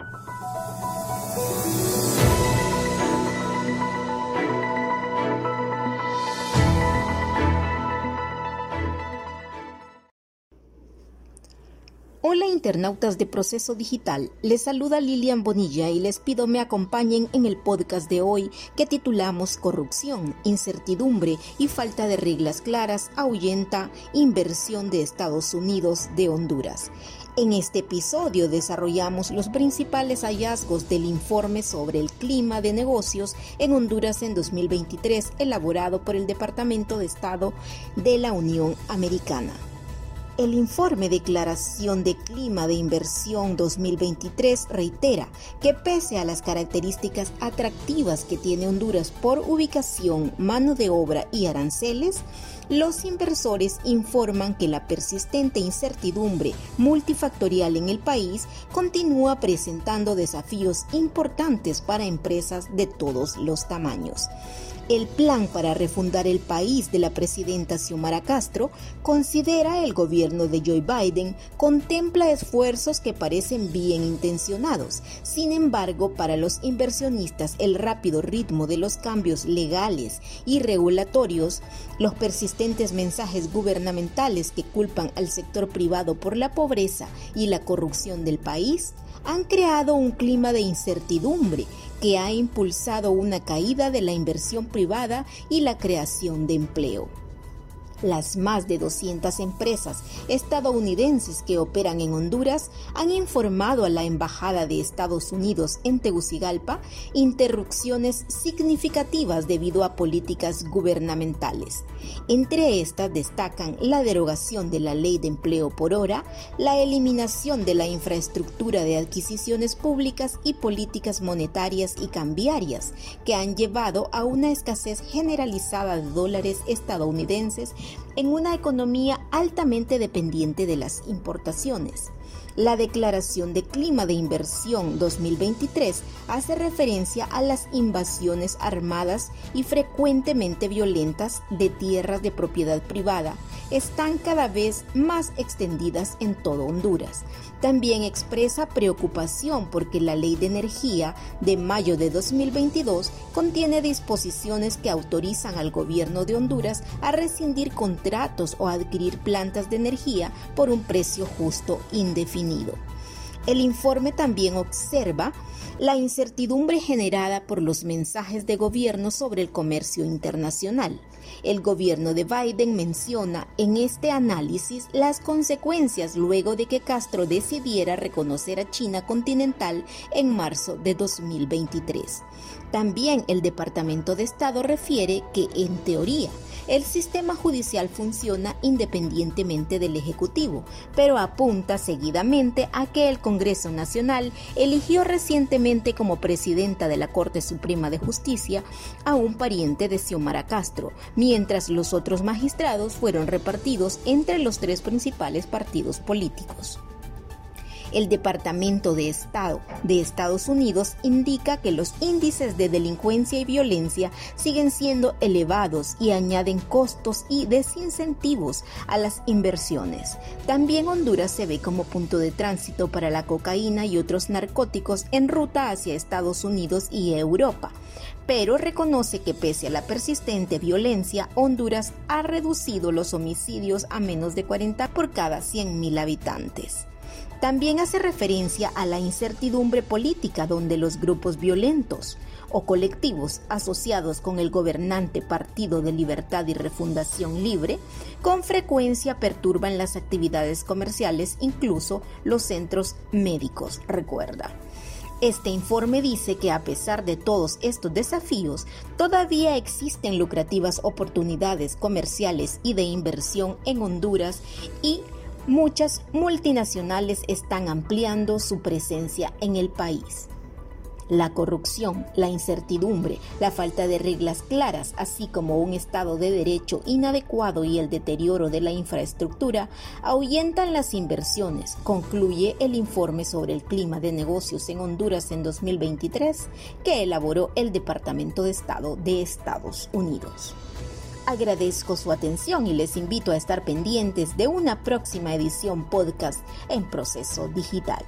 you Hola internautas de Proceso Digital, les saluda Lilian Bonilla y les pido me acompañen en el podcast de hoy que titulamos Corrupción, incertidumbre y falta de reglas claras ahuyenta inversión de Estados Unidos de Honduras. En este episodio desarrollamos los principales hallazgos del informe sobre el clima de negocios en Honduras en 2023 elaborado por el Departamento de Estado de la Unión Americana. El informe Declaración de Clima de Inversión 2023 reitera que pese a las características atractivas que tiene Honduras por ubicación, mano de obra y aranceles, los inversores informan que la persistente incertidumbre multifactorial en el país continúa presentando desafíos importantes para empresas de todos los tamaños. El plan para refundar el país de la presidenta Xiomara Castro considera el gobierno de Joe Biden contempla esfuerzos que parecen bien intencionados. Sin embargo, para los inversionistas el rápido ritmo de los cambios legales y regulatorios, los persistentes mensajes gubernamentales que culpan al sector privado por la pobreza y la corrupción del país han creado un clima de incertidumbre que ha impulsado una caída de la inversión privada y la creación de empleo. Las más de 200 empresas estadounidenses que operan en Honduras han informado a la Embajada de Estados Unidos en Tegucigalpa interrupciones significativas debido a políticas gubernamentales. Entre estas destacan la derogación de la ley de empleo por hora, la eliminación de la infraestructura de adquisiciones públicas y políticas monetarias y cambiarias que han llevado a una escasez generalizada de dólares estadounidenses en una economía altamente dependiente de las importaciones. La Declaración de Clima de Inversión 2023 hace referencia a las invasiones armadas y frecuentemente violentas de tierras de propiedad privada. Están cada vez más extendidas en todo Honduras. También expresa preocupación porque la Ley de Energía de mayo de 2022 contiene disposiciones que autorizan al gobierno de Honduras a rescindir contratos o adquirir plantas de energía por un precio justo indefinido. El informe también observa la incertidumbre generada por los mensajes de gobierno sobre el comercio internacional. El gobierno de Biden menciona en este análisis las consecuencias luego de que Castro decidiera reconocer a China continental en marzo de 2023. También el Departamento de Estado refiere que, en teoría, el sistema judicial funciona independientemente del Ejecutivo, pero apunta seguidamente a que el Congreso Nacional eligió recientemente como presidenta de la Corte Suprema de Justicia a un pariente de Xiomara Castro, mientras los otros magistrados fueron repartidos entre los tres principales partidos políticos. El Departamento de Estado de Estados Unidos indica que los índices de delincuencia y violencia siguen siendo elevados y añaden costos y desincentivos a las inversiones. También Honduras se ve como punto de tránsito para la cocaína y otros narcóticos en ruta hacia Estados Unidos y Europa pero reconoce que pese a la persistente violencia, Honduras ha reducido los homicidios a menos de 40 por cada 100.000 habitantes. También hace referencia a la incertidumbre política donde los grupos violentos o colectivos asociados con el gobernante Partido de Libertad y Refundación Libre con frecuencia perturban las actividades comerciales, incluso los centros médicos, recuerda. Este informe dice que a pesar de todos estos desafíos, todavía existen lucrativas oportunidades comerciales y de inversión en Honduras y muchas multinacionales están ampliando su presencia en el país. La corrupción, la incertidumbre, la falta de reglas claras, así como un Estado de Derecho inadecuado y el deterioro de la infraestructura, ahuyentan las inversiones, concluye el informe sobre el clima de negocios en Honduras en 2023 que elaboró el Departamento de Estado de Estados Unidos. Agradezco su atención y les invito a estar pendientes de una próxima edición podcast en proceso digital.